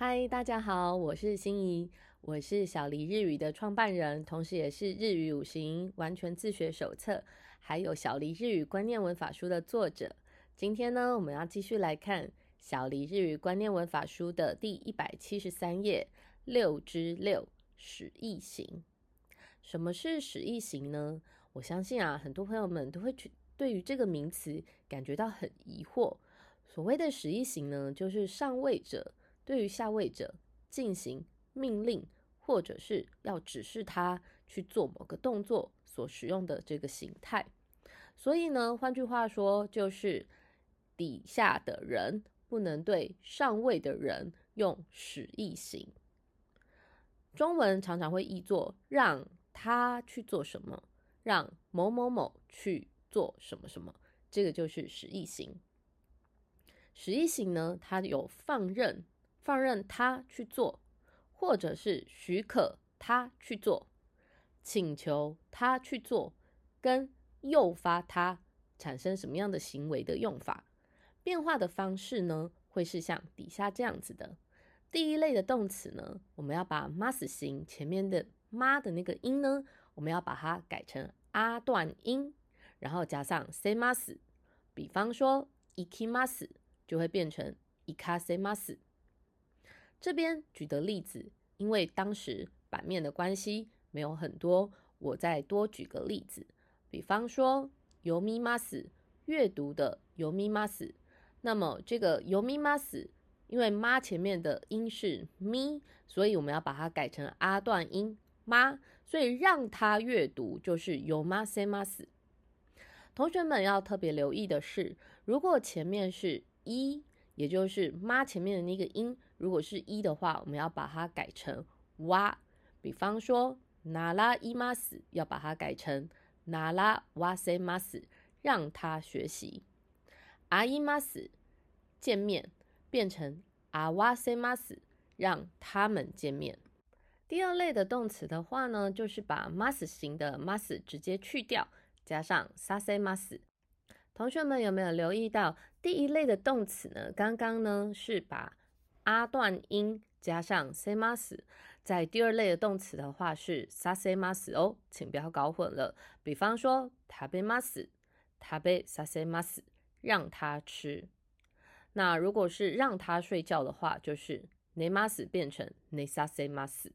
嗨，大家好，我是心怡，我是小黎日语的创办人，同时也是日语五行完全自学手册，还有小黎日语观念文法书的作者。今天呢，我们要继续来看小黎日语观念文法书的第一百七十三页六之六使役行。什么是使役行呢？我相信啊，很多朋友们都会去对于这个名词感觉到很疑惑。所谓的使役行呢，就是上位者。对于下位者进行命令，或者是要指示他去做某个动作所使用的这个形态。所以呢，换句话说，就是底下的人不能对上位的人用使役行。中文常常会译作让他去做什么，让某某某去做什么什么，这个就是使役行。使役行呢，它有放任。放任他去做，或者是许可他去做，请求他去做，跟诱发他产生什么样的行为的用法，变化的方式呢？会是像底下这样子的。第一类的动词呢，我们要把 mas 形前面的妈的那个音呢，我们要把它改成阿段音，然后加上 say mas。比方说 ikimas 就会变成 ikasemas。这边举的例子，因为当时版面的关系没有很多，我再多举个例子。比方说“尤咪妈死”阅读的“尤咪妈死”，那么这个“尤咪妈死”，因为“妈”前面的音是咪，所以我们要把它改成阿段音“妈”，所以让它阅读就是“尤妈塞妈死”。同学们要特别留意的是，如果前面是一。也就是妈前面的那个音，如果是一的话，我们要把它改成哇。比方说，拿拉伊玛斯要把它改成拿拉哇塞玛斯，让他学习。阿伊玛斯见面变成阿哇塞玛斯，让他们见面。第二类的动词的话呢，就是把 mas 型的 mas 直接去掉，加上 sa se mas。同学们有没有留意到第一类的动词呢？刚刚呢是把阿段音加上 s m a s 在第二类的动词的话是 sa s m a s 哦，请不要搞混了。比方说 tabe mas tabe sa s m a s 让他吃。那如果是让他睡觉的话，就是 ne mas 变成 ne sa s m a s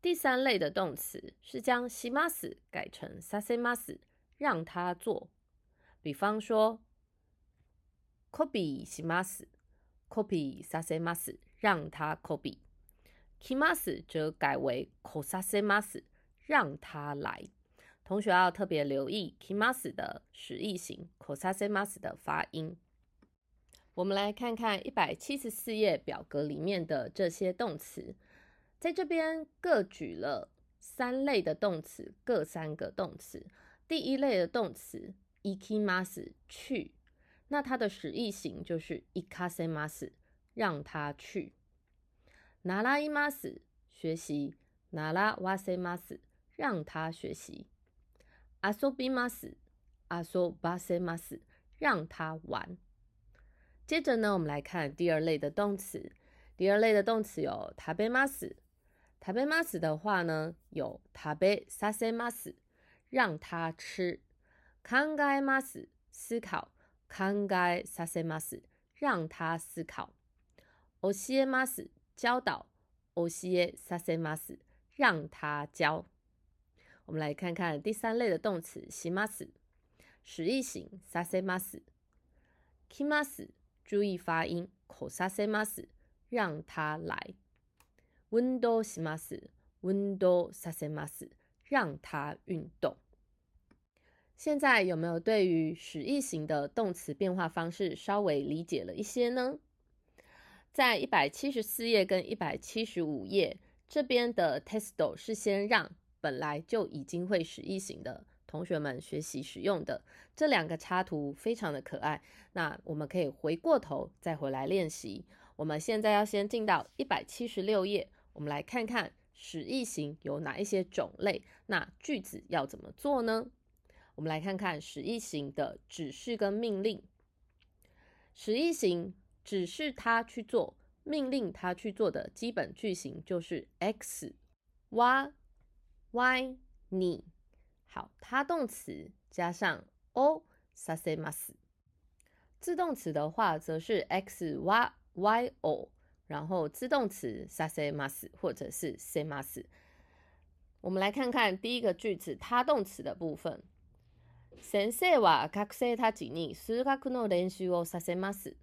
第三类的动词是将 s m a s 改成 sa s m a s 让他做。比方说，copy します copy させます，让他 copy。来ます则改为来させます，让他来。同学要特别留意来ます的使役型来させます的发音。我们来看看一百七十四页表格里面的这些动词，在这边各举了三类的动词，各三个动词。第一类的动词。ikimas 去， 那它的使役型就是 ikasemas，让他去。naramas 学习，narawasemas 让他学习。asobimas，asobasemas 让他玩。接着呢，我们来看第二类的动词。第二类的动词有 tabemas，tabemas 的话呢，有 tabesasemas，让他吃。考えます，思考。 考えさせます，让他思考。教えます，教导。教えさせます，让他教。我们来看看第三类的动词します，使役型させます。来ます，注意发音。こさせます，让他来。運動します，運動させます，让他运动。 现在有没有对于使役型的动词变化方式稍微理解了一些呢？在一百七十四页跟一百七十五页这边的 testo 是先让本来就已经会使役型的同学们学习使用的这两个插图非常的可爱。那我们可以回过头再回来练习。我们现在要先进到一百七十六页，我们来看看使役型有哪一些种类，那句子要怎么做呢？我们来看看使役型的指示跟命令。使役型指示他去做， 命令他去做的基本句型就是 x、y、y、你。好，他动词加上 o s a ます。自动词的话，则是 x、y、y、o，然后自动词 s a ます，或者是 s ます。我们来看看第一个句子，他动词的部分。 先生は学生たちに数学の練習をさせます。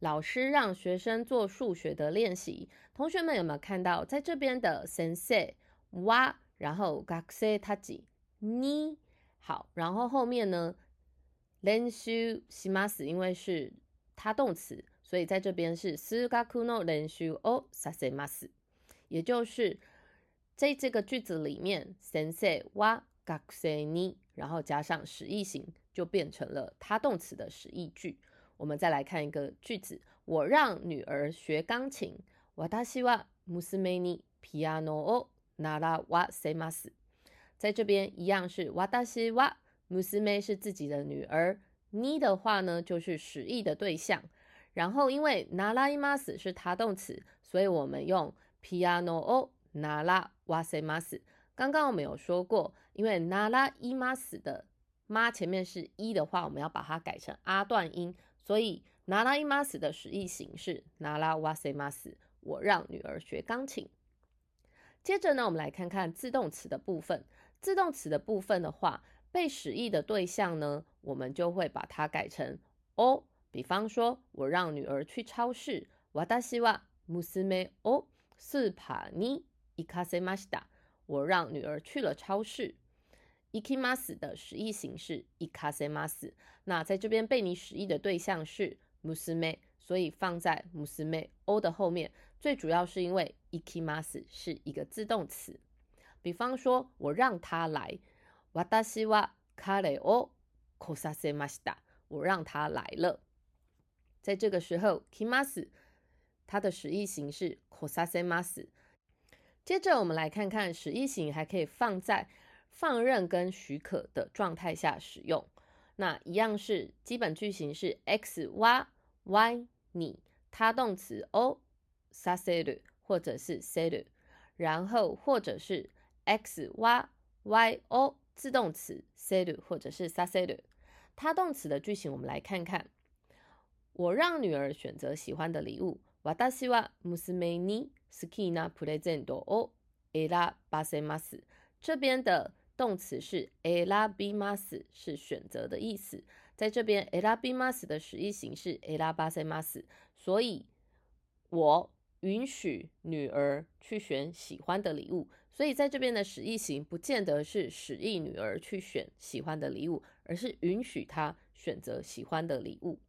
老师让学生做数学的练习。同学们有没有看到，在这边的先生は，然后学生たちに，好，然后后面呢，練習します，因为是他动词，所以在这边是数学の練習をさせます。也就是在这个句子里面，先生 は学生に。然后加上实义型，就变成了他动词的实义句。我们再来看一个句子：我让女儿学钢琴。私は娘にピアノを習わせます。在这边一样是私は娘是自己的女儿，に的话呢就是实义的对象。然后因为習います是他动词，所以我们用ピアノを習わせます。刚刚我们有说过。 因为ナラ伊マス的妈前面是一的话，我们要把它改成阿段音，所以ナラ伊マス的实义形式ナラワセマス。我让女儿学钢琴。接着呢，我们来看看自动词的部分。自动词的部分的话，被使役的对象呢，我们就会把它改成お。比方说，我让女儿去超市。私は娘をスーパーに行かせました。我让女儿去了超市。 Ikimas 的实义形式 ikasemas，那在这边被你使役的对象是 musme，所以放在 musme o 的后面，最主要是因为 ikimas 是一个自动词。比方说，我让他来，watashi wa kare o kosassymas 打我让他来了。在这个时候，kimas 它的实义形式 kosasemas。接着我们来看看实义型还可以放在。放任跟许可的状态下使用，那一样是基本句型是 x y y 你他动词 o sa seru 或者是 seru，然后或者是 x y y o 自动词 seru 或者是 sa seru。他动词的句型我们来看看，我让女儿选择喜欢的礼物。私は娘に好きなプレゼントを選ばせます。这边的 动词是 elabimas，是选择的意思。在这边，elabimas 的实义形式 elabasemas，所以我允许女儿去选喜欢的礼物。所以在这边的实义型不见得是使役女儿去选喜欢的礼物，而是允许她选择喜欢的礼物。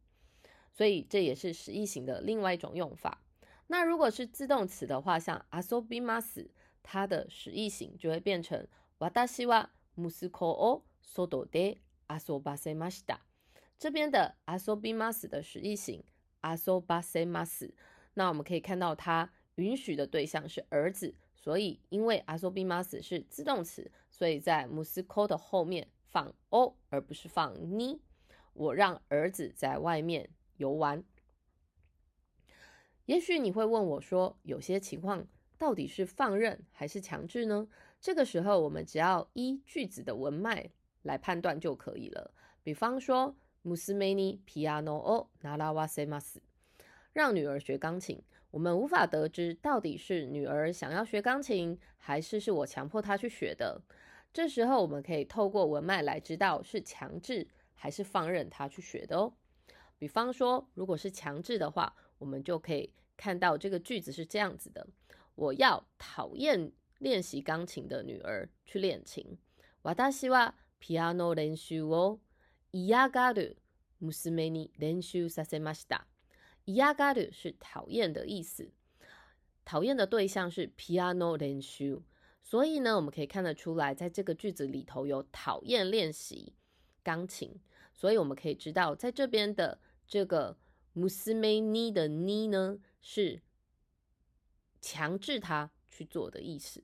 所以这也是实义型的另外一种用法。那如果是自动词的话，像 asobimas，它的实义型就会变成。私は息子を外で遊ばせました。这边的遊びます的实义型遊ばせます。那我们可以看到，它允许的对象是儿子，所以因为遊びます是自动词，所以在息子的后面放お，而不是放に。我让儿子在外面游玩。也许你会问我说，有些情况到底是放任还是强制呢？ 这个时候，我们只要依句子的文脉来判断就可以了。比方说，musme ni piano o narawasemas，让女儿学钢琴。我们无法得知到底是女儿想要学钢琴，还是是我强迫她去学的。这时候，我们可以透过文脉来知道是强制还是放任她去学的哦。比方说，如果是强制的话，我们就可以看到这个句子是这样子的：我要讨厌。练习钢琴的女儿去练琴。私はピアノ練習を嫌がる娘に練習させました。嫌がる是讨厌的意思，讨厌的对象是ピアノ練習。所以呢，我们可以看得出来，在这个句子里头有讨厌练习钢琴，所以我们可以知道，在这边的这个娘に的に呢，是强制他去做的意思。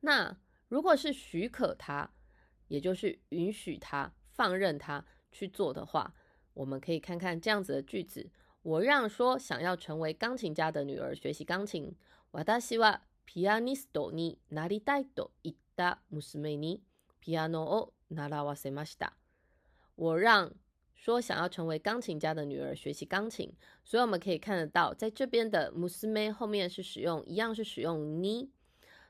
那如果是许可他，也就是允许他、放任他去做的话，我们可以看看这样子的句子： 我让说想要成为钢琴家的女儿学习钢琴。私はピアニストになりたいと言った娘にピアノを習わせました。我让说想要成为钢琴家的女儿学习钢琴，所以我们可以看得到，在这边的娘后面是使用一样是使用你，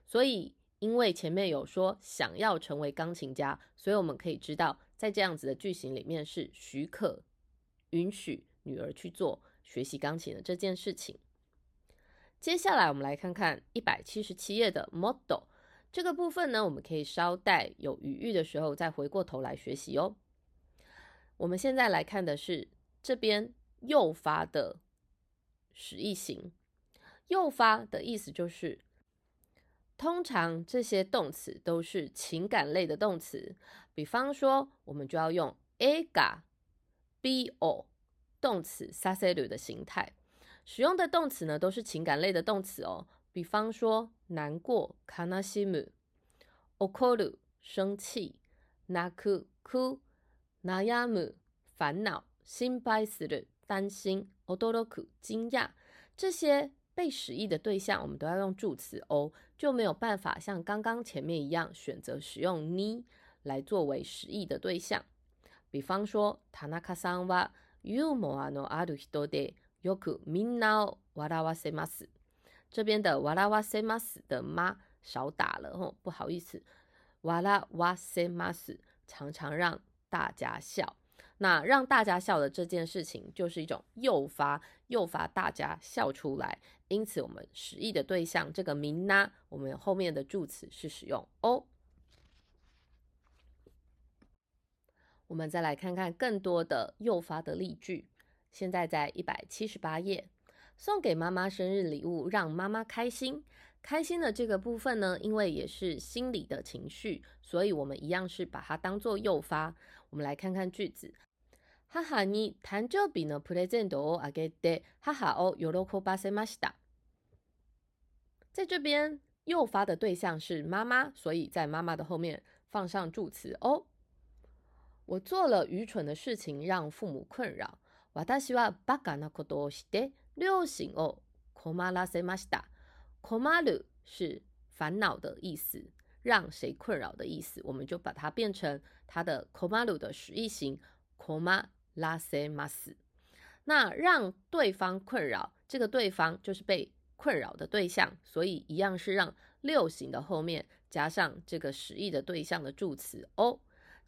所以 因为前面有说想要成为钢琴家，所以我们可以知道，在这样子的句型里面是许可允许女儿去做学习钢琴的这件事情。接下来我们来看看一百七十七页的 model 这个部分呢，我们可以稍待有余裕的时候再回过头来学习哦。我们现在来看的是这边诱发的使役型。诱发的意思就是，通常这些动词都是情感类的动词，比方说，我们就要用 a ga b o 动词 s a s e r u 的形态。使用的动词呢，都是情感类的动词哦。比方说，难过 kanashimu，okoru 生气，naku ku。悩む烦恼、心配する担心、驚く惊讶，这些 被使役的对象，我们都要用助词 o，就没有办法像刚刚前面一样选择使用に来作为使役的对象。比方说，田中さんはユーモアのある人でよくみんなを笑わせます。这边的笑わせます的妈少打了哦，不好意思，笑わせます常常让。大家笑， 那让大家笑的这件事情，就是一种诱发，诱发大家笑出来。因此，我们使役的对象这个名呢，我们后面的助词是使用 o。我们再来看看更多的诱发的例句。现在在一百七十八页，送给妈妈生日礼物，让妈妈开心。开心的这个部分呢，因为也是心理的情绪，所以我们一样是把它当做诱发。我们来看看句子。母に誕生日のプレゼントをあげて、母を喜ばせました。在这边，诱发的对象是妈妈，所以在妈妈的后面放上助词哦。我做了愚蠢的事情，让父母困扰。私はバカなことをして両親を困らせました。困る是烦恼的意思。让谁困扰的意思，我们就把它变成它的 komaru 的实义 型 koma lase mas。那让对方困扰，这个对方就是被困扰的对象，所以一样是让六型的后面加上这个实义的对象的助词 o。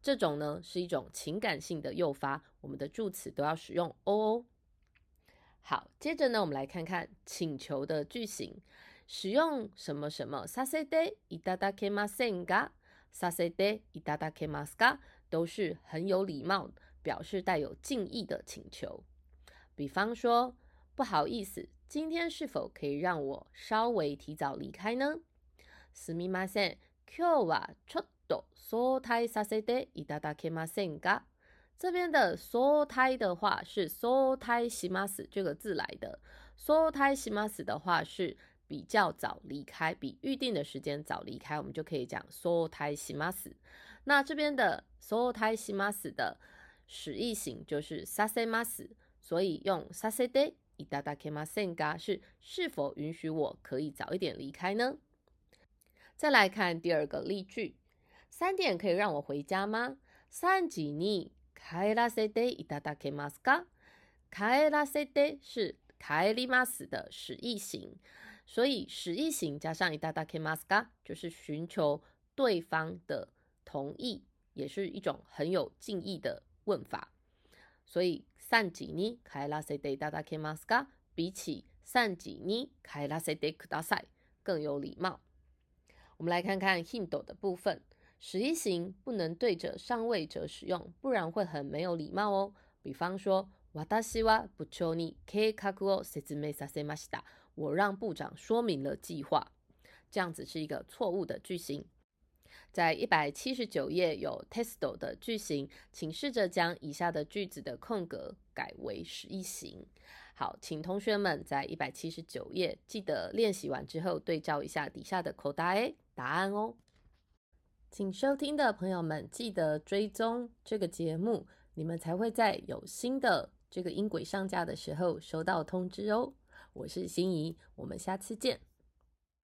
这种呢是一种情感性的诱发，我们的助词都要使用 o。好，接着呢，我们来看看请求的句型。使用什么什么させていただけませんか？させていただけますか？都是很有礼貌， 表示带有敬意的请求。比方说，不好意思，今天是否可以让我稍微提早离开呢？すみません、今日はちょっと早退させていただけませんか？这边的早退的话是早退します这个字来的，早退します的话是。比较早离开，比预定的时间早离开，我们就可以讲 so tai shimas。那这边的 so tai shimas 的 使役型就是 sasemas，所以用 sasede itadakemasenga 是是否允许我可以早一点离开呢？再来看第二个例句，三点可以让我回家吗？三時に帰らせていただけますか？帰らせて是帰ります的使役型。所以使役型加上いただけますか，就是寻求对方的同意，也是一种很有敬意的 问法。所以三時に帰らせていただけますか，比起三時に帰らせてください更有礼貌。我们来看看 hint 的部分，使役型不能对着上位者使用，不然会很没有礼貌哦。比方说，私は部長に計画を説明させました。我让部长说明了计划，这样子是一个错误的句型。 在一百七十九页有 testo 的句型，请试着将以下的句子的空格改为实义型。好，请同学们在一百七十九页记得练习完之后对照一下底下的口答答案哦。请收听的朋友们记得追踪这个节目，你们才会在有新的这个音轨上架的时候收到通知哦。我是心怡，我们下次见。